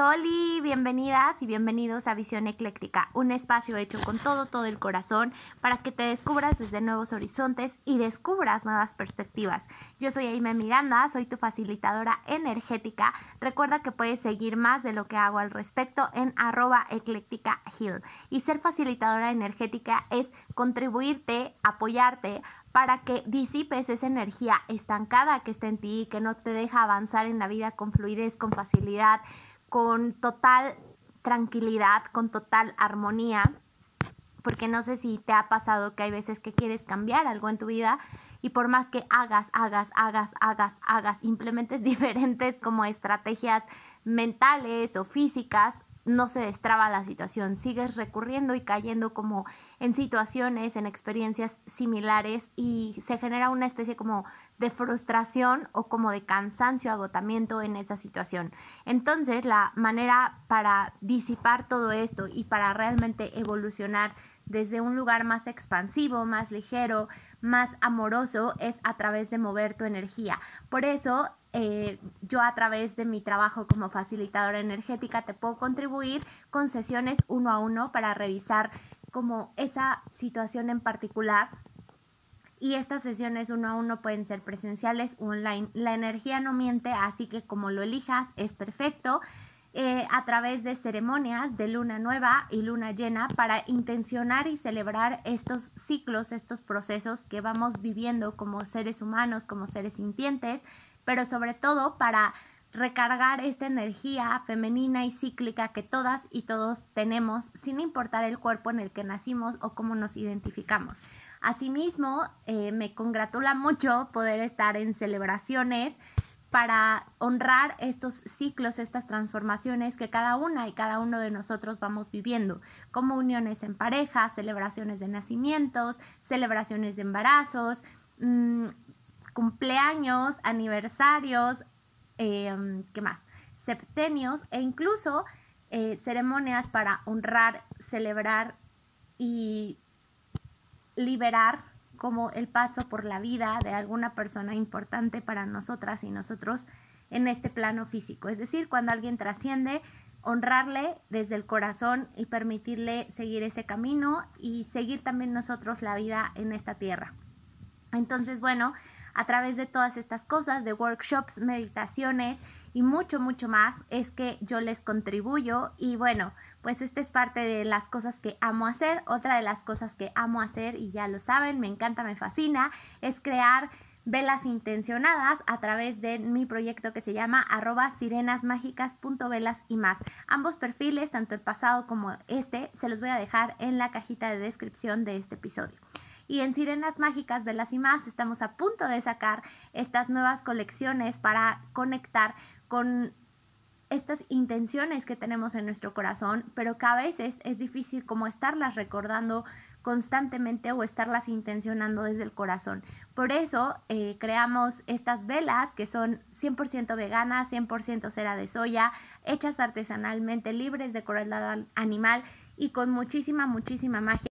Oli, bienvenidas y bienvenidos a Visión Ecléctica, un espacio hecho con todo, todo el corazón para que te descubras desde nuevos horizontes y descubras nuevas perspectivas. Yo soy Aime Miranda, soy tu facilitadora energética. Recuerda que puedes seguir más de lo que hago al respecto en arroba ecléctica hill. Y ser facilitadora energética es contribuirte, apoyarte para que disipes esa energía estancada que está en ti y que no te deja avanzar en la vida con fluidez, con facilidad, con total tranquilidad, con total armonía. Porque no sé si te ha pasado que hay veces que quieres cambiar algo en tu vida y por más que hagas, hagas, hagas, hagas, hagas, implementes diferentes como estrategias mentales o físicas, no se destraba la situación, sigues recurriendo y cayendo como en situaciones, en experiencias similares y se genera una especie como de frustración o como de cansancio, agotamiento en esa situación. Entonces, la manera para disipar todo esto y para realmente evolucionar desde un lugar más expansivo, más ligero, más amoroso, es a través de mover tu energía. Por eso eh, yo a través de mi trabajo como facilitadora energética te puedo contribuir con sesiones uno a uno para revisar como esa situación en particular. Y estas sesiones uno a uno pueden ser presenciales o online. La energía no miente, así que como lo elijas es perfecto. Eh, a través de ceremonias de luna nueva y luna llena para intencionar y celebrar estos ciclos, estos procesos que vamos viviendo como seres humanos, como seres sintientes, pero sobre todo para recargar esta energía femenina y cíclica que todas y todos tenemos sin importar el cuerpo en el que nacimos o cómo nos identificamos. Asimismo, eh, me congratula mucho poder estar en celebraciones para honrar estos ciclos, estas transformaciones que cada una y cada uno de nosotros vamos viviendo, como uniones en pareja, celebraciones de nacimientos, celebraciones de embarazos, mmm, cumpleaños, aniversarios, em, ¿qué más? Septenios e incluso eh, ceremonias para honrar, celebrar y liberar como el paso por la vida de alguna persona importante para nosotras y nosotros en este plano físico. Es decir, cuando alguien trasciende, honrarle desde el corazón y permitirle seguir ese camino y seguir también nosotros la vida en esta tierra. Entonces, bueno, a través de todas estas cosas, de workshops, meditaciones y mucho, mucho más, es que yo les contribuyo y bueno, pues esta es parte de las cosas que amo hacer. Otra de las cosas que amo hacer, y ya lo saben, me encanta, me fascina, es crear velas intencionadas a través de mi proyecto que se llama arroba sirenasmágicas.velas y más. Ambos perfiles, tanto el pasado como este, se los voy a dejar en la cajita de descripción de este episodio. Y en Sirenas Mágicas de las y más estamos a punto de sacar estas nuevas colecciones para conectar con estas intenciones que tenemos en nuestro corazón, pero que a veces es difícil como estarlas recordando constantemente o estarlas intencionando desde el corazón. Por eso eh, creamos estas velas que son 100% veganas, 100% cera de soya, hechas artesanalmente, libres de crueldad animal y con muchísima, muchísima magia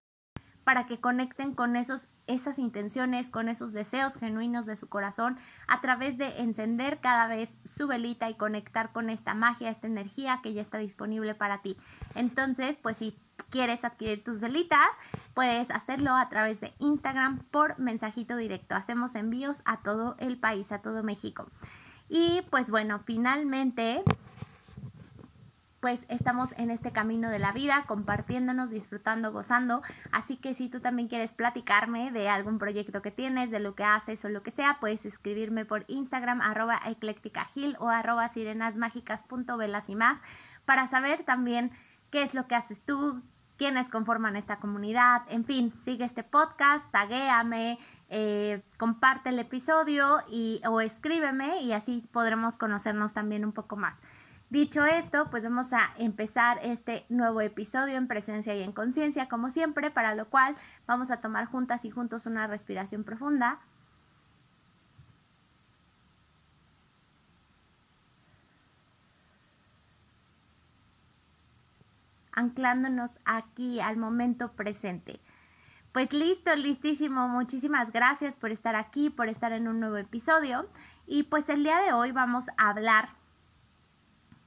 para que conecten con esos, esas intenciones, con esos deseos genuinos de su corazón, a través de encender cada vez su velita y conectar con esta magia, esta energía que ya está disponible para ti. Entonces, pues si quieres adquirir tus velitas, puedes hacerlo a través de Instagram por mensajito directo. Hacemos envíos a todo el país, a todo México. Y pues bueno, finalmente pues estamos en este camino de la vida, compartiéndonos, disfrutando, gozando. Así que si tú también quieres platicarme de algún proyecto que tienes, de lo que haces o lo que sea, puedes escribirme por Instagram arroba eclécticagil o arroba sirenasmágicas.velas y más para saber también qué es lo que haces tú, quiénes conforman esta comunidad, en fin, sigue este podcast, taguéame, eh, comparte el episodio y, o escríbeme y así podremos conocernos también un poco más. Dicho esto, pues vamos a empezar este nuevo episodio en presencia y en conciencia, como siempre, para lo cual vamos a tomar juntas y juntos una respiración profunda. anclándonos aquí al momento presente. Pues listo, listísimo. Muchísimas gracias por estar aquí, por estar en un nuevo episodio. Y pues el día de hoy vamos a hablar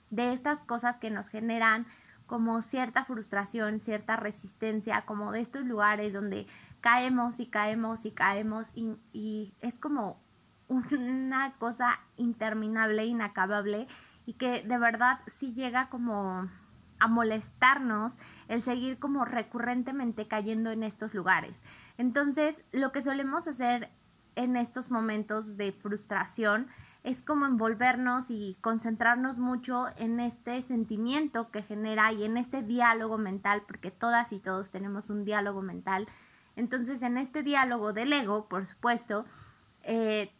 de estas cosas que nos generan como cierta frustración, cierta resistencia, como de estos lugares donde caemos y caemos y caemos y, es como una cosa interminable, inacabable y que de verdad sí llega como a molestarnos el seguir como recurrentemente cayendo en estos lugares. Entonces, lo que solemos hacer en estos momentos de frustración es como envolvernos y concentrarnos mucho en este sentimiento que genera y en este diálogo mental, porque todas y todos tenemos un diálogo mental. Entonces, en este diálogo del ego, por supuesto, eh,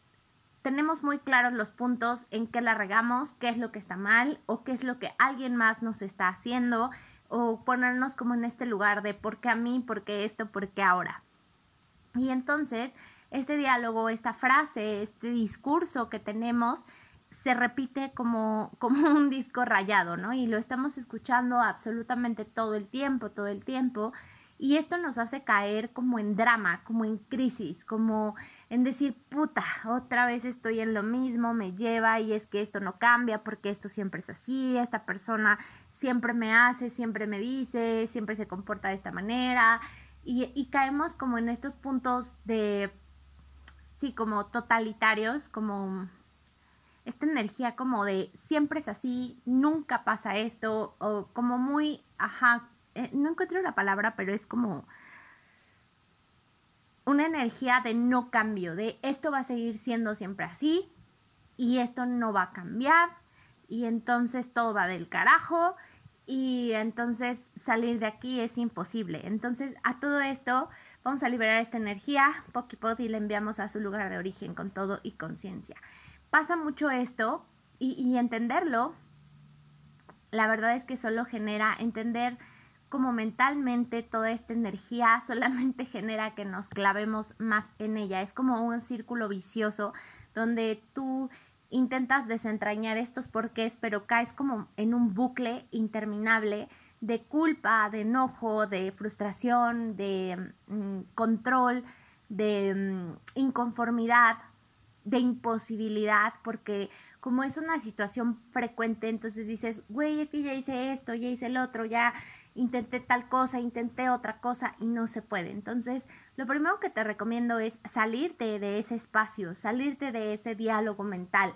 tenemos muy claros los puntos en que la regamos, qué es lo que está mal o qué es lo que alguien más nos está haciendo o ponernos como en este lugar de por qué a mí, por qué esto, por qué ahora. Y entonces, este diálogo, esta frase, este discurso que tenemos se repite como, como un disco rayado, ¿no? Y lo estamos escuchando absolutamente todo el tiempo, todo el tiempo. Y esto nos hace caer como en drama, como en crisis, como en decir, puta, otra vez estoy en lo mismo, me lleva y es que esto no cambia porque esto siempre es así, esta persona siempre me hace, siempre me dice, siempre se comporta de esta manera. Y, y caemos como en estos puntos de, sí, como totalitarios, como esta energía como de siempre es así, nunca pasa esto, o como muy, ajá, eh, no encuentro la palabra, pero es como una energía de no cambio, de esto va a seguir siendo siempre así y esto no va a cambiar y entonces todo va del carajo y entonces salir de aquí es imposible. Entonces a todo esto vamos a liberar esta energía, Pokipod, y la enviamos a su lugar de origen con todo y conciencia. Pasa mucho esto y, entenderlo, la verdad es que solo genera entender como mentalmente toda esta energía solamente genera que nos clavemos más en ella. Es como un círculo vicioso donde tú intentas desentrañar estos porqués, pero caes como en un bucle interminable de culpa, de enojo, de frustración, de mm, control, de mm, inconformidad, de imposibilidad, porque como es una situación frecuente, entonces dices, güey, es que ya hice esto, ya hice el otro, ya intenté tal cosa, intenté otra cosa y no se puede. Entonces, lo primero que te recomiendo es salirte de ese espacio, salirte de ese diálogo mental.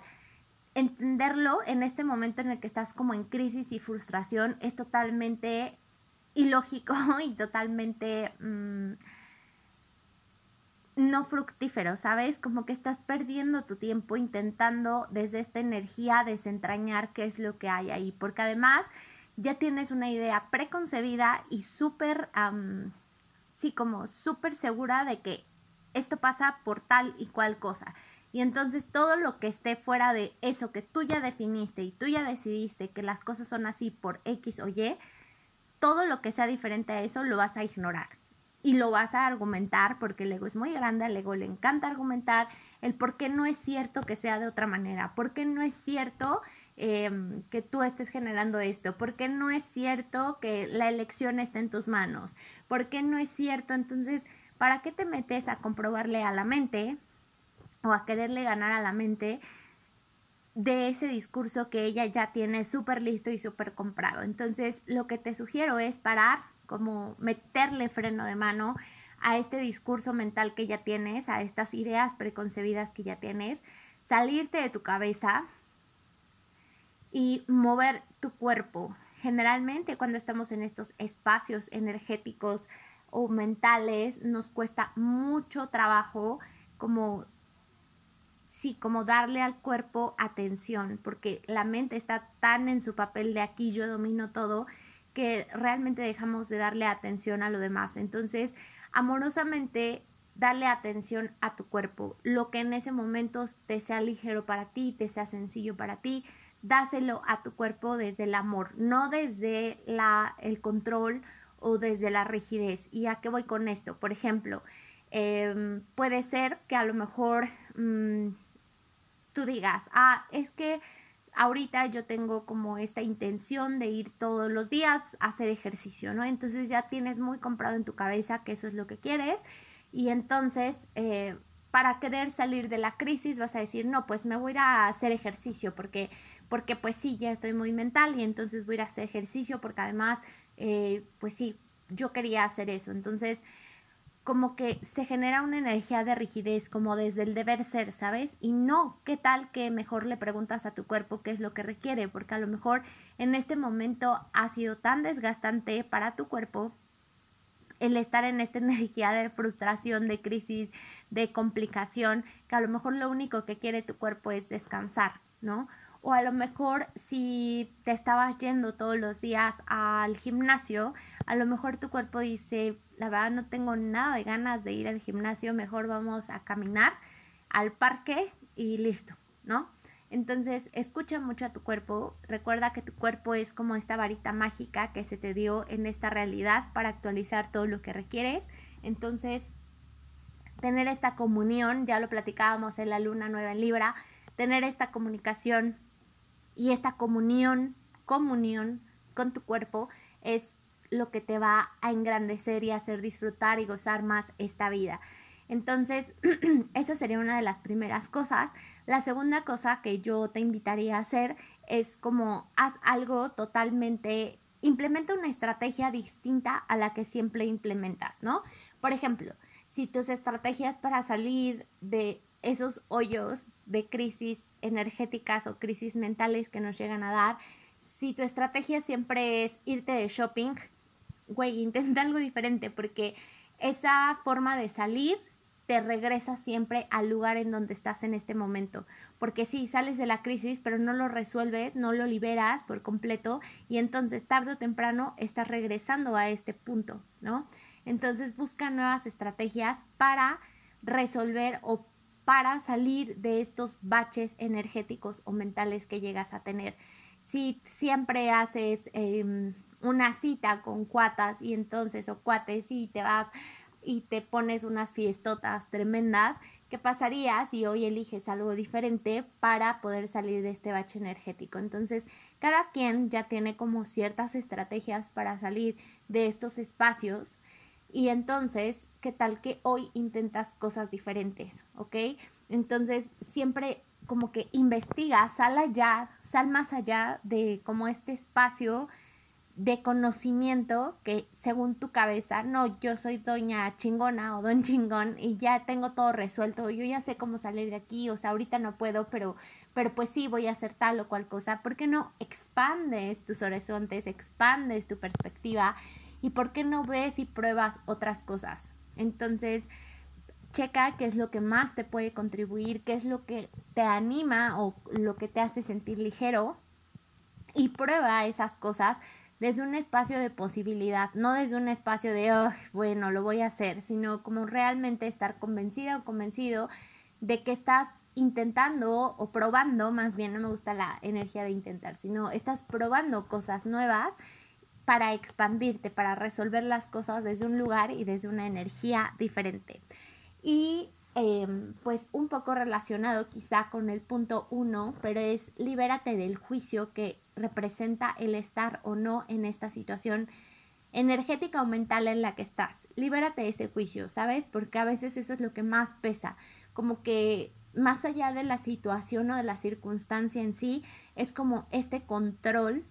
Entenderlo en este momento en el que estás como en crisis y frustración es totalmente ilógico y totalmente mm, no fructífero, ¿sabes? Como que estás perdiendo tu tiempo intentando desde esta energía desentrañar qué es lo que hay ahí, porque además ya tienes una idea preconcebida y súper, sí, como súper segura de que esto pasa por tal y cual cosa. Y entonces todo lo que esté fuera de eso que tú ya definiste y tú ya decidiste que las cosas son así por X o Y, todo lo que sea diferente a eso lo vas a ignorar y lo vas a argumentar porque el ego es muy grande, al ego le encanta argumentar el por qué no es cierto que sea de otra manera, por qué no es cierto Em, que tú estés generando esto? ¿Por qué no es cierto que la elección está en tus manos? ¿Por qué no es cierto? Entonces, ¿para qué te metes a comprobarle a la mente o a quererle ganar a la mente de ese discurso que ella ya tiene súper listo y súper comprado? Entonces, lo que te sugiero es parar, como meterle freno de mano a este discurso mental que ya tienes, a estas ideas preconcebidas que ya tienes, salirte de tu cabeza, y mover tu cuerpo. Generalmente cuando estamos en estos espacios energéticos o mentales nos cuesta mucho trabajo como sí, como darle al cuerpo atención, porque la mente está tan en su papel de aquí yo domino todo que realmente dejamos de darle atención a lo demás. Entonces, amorosamente darle atención a tu cuerpo, lo que en ese momento te sea ligero para ti, te sea sencillo para ti, dáselo a tu cuerpo desde el amor, no desde la, el control o desde la rigidez. ¿Y a qué voy con esto? Por ejemplo, em, puede ser que a lo mejor mm, tú digas, ah, es que ahorita yo tengo como esta intención de ir todos los días a hacer ejercicio, ¿no? Entonces ya tienes muy comprado en tu cabeza que eso es lo que quieres y entonces eh, para querer salir de la crisis vas a decir, no, pues me voy a hacer ejercicio porque, porque pues sí, ya estoy muy mental y entonces voy a a hacer ejercicio porque además, eh, pues sí, yo quería hacer eso. Entonces, como que se genera una energía de rigidez, como desde el deber ser, ¿sabes? Y no, ¿qué tal que mejor le preguntas a tu cuerpo qué es lo que requiere? Porque a lo mejor en este momento ha sido tan desgastante para tu cuerpo el estar en esta energía de frustración, de crisis, de complicación, que a lo mejor lo único que quiere tu cuerpo es descansar, ¿no? O a lo mejor si te estabas yendo todos los días al gimnasio, a lo mejor tu cuerpo dice, la verdad no tengo nada de ganas de ir al gimnasio, mejor vamos a caminar al parque y listo, ¿no? Entonces, escucha mucho a tu cuerpo. Recuerda que tu cuerpo es como esta varita mágica que se te dio en esta realidad para actualizar todo lo que requieres. Entonces, tener esta comunión, ya lo platicábamos en la luna nueva en Libra, tener esta comunicación y esta comunión, comunión con tu cuerpo es lo que te va a engrandecer y hacer disfrutar y gozar más esta vida. Entonces, esa sería una de las primeras cosas. La segunda cosa que yo te invitaría a hacer es como haz algo totalmente, implementa una estrategia distinta a la que siempre implementas, ¿no? Por ejemplo, si tus estrategias para salir de esos hoyos de crisis energéticas o crisis mentales que nos llegan a dar, si tu estrategia siempre es irte de shopping, güey, intenta algo diferente porque esa forma de salir te regresa siempre al lugar en donde estás en este momento. Porque si sales de la crisis, pero no lo resuelves, no lo liberas por completo y entonces tarde o temprano estás regresando a este punto, ¿no? Entonces busca nuevas estrategias para resolver o para salir de estos baches energéticos o mentales que llegas a tener. Si siempre haces em, una cita con cuatas y entonces o cuates y te vas y te pones unas fiestotas tremendas, ¿qué pasaría si hoy eliges algo diferente para poder salir de este bache energético? Entonces, cada quien ya tiene como ciertas estrategias para salir de estos espacios y entonces, ¿qué tal que hoy intentas cosas diferentes? ¿Ok? Entonces, siempre como que investiga, sal allá, sal más allá de como este espacio de conocimiento que según tu cabeza, no, yo soy doña chingona o don chingón y ya tengo todo resuelto, yo ya sé cómo salir de aquí, o sea, ahorita no puedo, pero, pero pues sí voy a hacer tal o cual cosa, ¿por qué no expandes tus horizontes, expandes tu perspectiva y por qué no ves y pruebas otras cosas? Entonces, checa qué es lo que más te puede contribuir, qué es lo que te anima o lo que te hace sentir ligero y prueba esas cosas desde un espacio de posibilidad, no desde un espacio de, oh, bueno, lo voy a hacer, sino como realmente estar convencida o convencido de que estás intentando o probando, más bien no me gusta la energía de intentar, sino estás probando cosas nuevas para expandirte, para resolver las cosas desde un lugar y desde una energía diferente. Y Em, pues un poco relacionado quizá con el punto uno, pero es libérate del juicio que representa el estar o no en esta situación energética o mental en la que estás. Libérate de ese juicio, ¿sabes? Porque a veces eso es lo que más pesa, como que más allá de la situación o de la circunstancia en sí, es como este control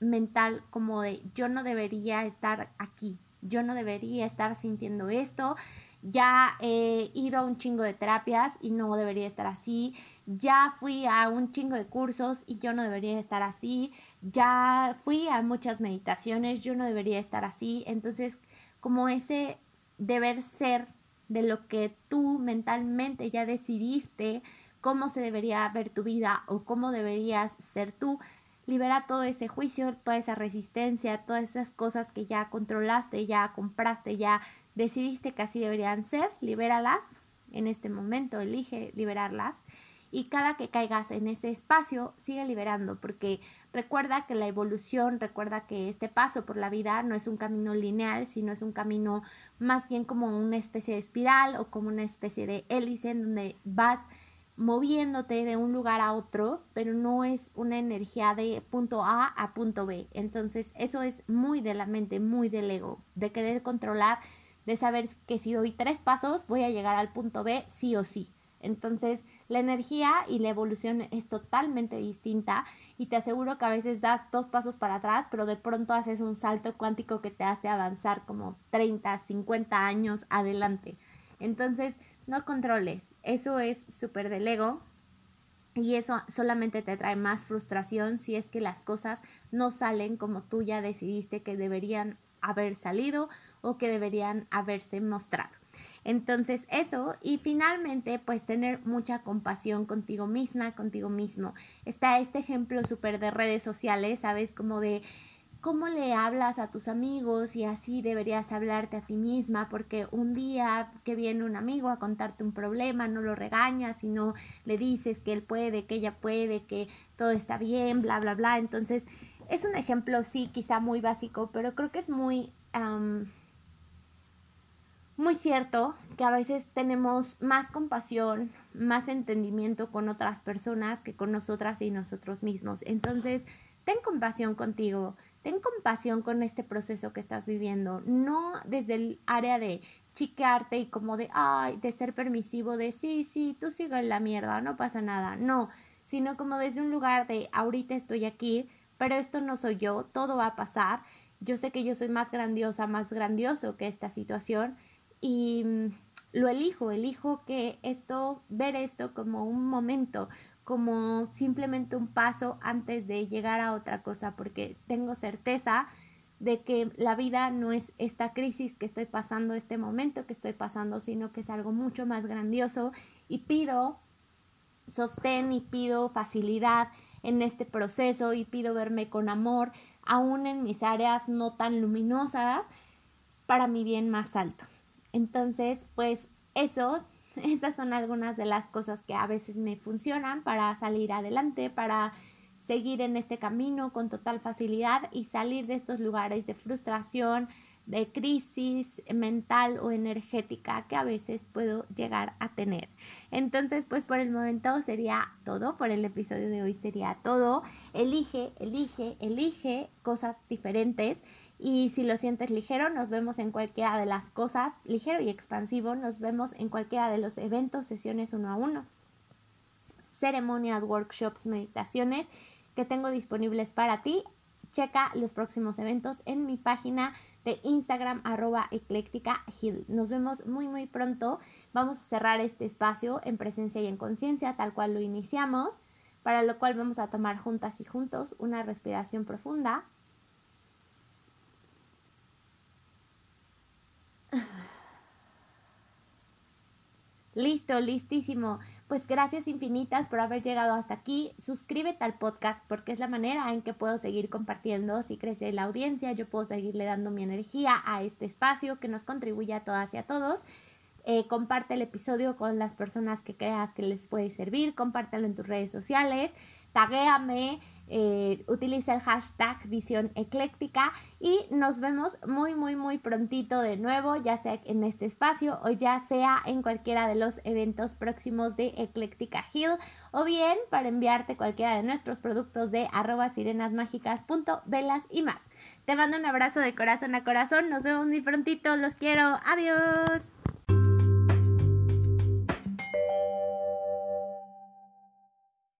mental, como de yo no debería estar aquí, yo no debería estar sintiendo esto, ya he ido a un chingo de terapias y no debería estar así, ya fui a un chingo de cursos y yo no debería estar así, ya fui a muchas meditaciones, yo no debería estar así, entonces como ese deber ser de lo que tú mentalmente ya decidiste cómo se debería ver tu vida o cómo deberías ser tú, libera todo ese juicio, toda esa resistencia, todas esas cosas que ya controlaste, ya compraste, ya decidiste que así deberían ser, libéralas en este momento, elige liberarlas. Y cada que caigas en ese espacio, sigue liberando, porque recuerda que la evolución, recuerda que este paso por la vida no es un camino lineal, sino es un camino más bien como una especie de espiral o como una especie de hélice en donde vas moviéndote de un lugar a otro, pero no es una energía de punto A a punto B. Entonces, eso es muy de la mente, muy del ego, de querer controlar de saber que si doy tres pasos voy a llegar al punto B sí o sí. Entonces, la energía y la evolución es totalmente distinta y te aseguro que a veces das dos pasos para atrás, pero de pronto haces un salto cuántico que te hace avanzar como 30, 50 años adelante. Entonces, no controles. Eso es súper del ego y eso solamente te trae más frustración si es que las cosas no salen como tú ya decidiste que deberían haber salido o que deberían haberse mostrado. Entonces eso y finalmente pues tener mucha compasión contigo misma, contigo mismo. Está este ejemplo súper de redes sociales, ¿sabes? Como de cómo le hablas a tus amigos y así deberías hablarte a ti misma porque un día que viene un amigo a contarte un problema no lo regañas sino le dices que él puede, que ella puede, que todo está bien, bla, bla, bla. Entonces es un ejemplo sí quizá muy básico pero creo que es muy muy cierto que a veces tenemos más compasión, más entendimiento con otras personas que con nosotras y nosotros mismos. Entonces, ten compasión contigo, ten compasión con este proceso que estás viviendo, no desde el área de chiquearte y como de, ay, de ser permisivo, de sí, sí, tú sigue en la mierda, no pasa nada, no, sino como desde un lugar de, ahorita estoy aquí, pero esto no soy yo, todo va a pasar, yo sé que yo soy más grandiosa, más grandioso que esta situación y mm, lo elijo, elijo que esto, ver esto como un momento, como simplemente un paso antes de llegar a otra cosa, porque tengo certeza de que la vida no es esta crisis que estoy pasando, este momento que estoy pasando, sino que es algo mucho más grandioso y pido sostén y pido facilidad en este proceso y pido verme con amor, aún en mis áreas no tan luminosas, para mi bien más alto. Entonces, pues eso, esas son algunas de las cosas que a veces me funcionan para salir adelante, para seguir en este camino con total facilidad y salir de estos lugares de frustración, de crisis mental o energética que a veces puedo llegar a tener. Entonces, pues por el momento sería todo, por el episodio de hoy sería todo. Elige, elige, elige cosas diferentes y si lo sientes ligero, nos vemos en cualquiera de las cosas, ligero y expansivo, nos vemos en cualquiera de los eventos, sesiones uno a uno, ceremonias, workshops, meditaciones que tengo disponibles para ti. Checa los próximos eventos en mi página de Instagram arroba ecléctica Nos vemos muy muy pronto. Vamos a cerrar este espacio en presencia y en conciencia tal cual lo iniciamos, para lo cual vamos a tomar juntas y juntos una respiración profunda Listo, listísimo. Pues gracias infinitas por haber llegado hasta aquí. Suscríbete al podcast porque es la manera en que puedo seguir compartiendo. Si crece la audiencia, yo puedo seguirle dando mi energía a este espacio que nos contribuye a todas y a todos. Eh, comparte el episodio con las personas que creas que les puede servir. Compártelo en tus redes sociales. Taguéame eh, utiliza el hashtag visión ecléctica y nos vemos muy muy muy prontito de nuevo ya sea en este espacio o ya sea en cualquiera de los eventos próximos de Ecléctica Hill o bien para enviarte cualquiera de nuestros productos de arroba sirenasmágicas.velas y más. Te mando un abrazo de corazón a corazón, nos vemos muy prontito, los quiero, adiós.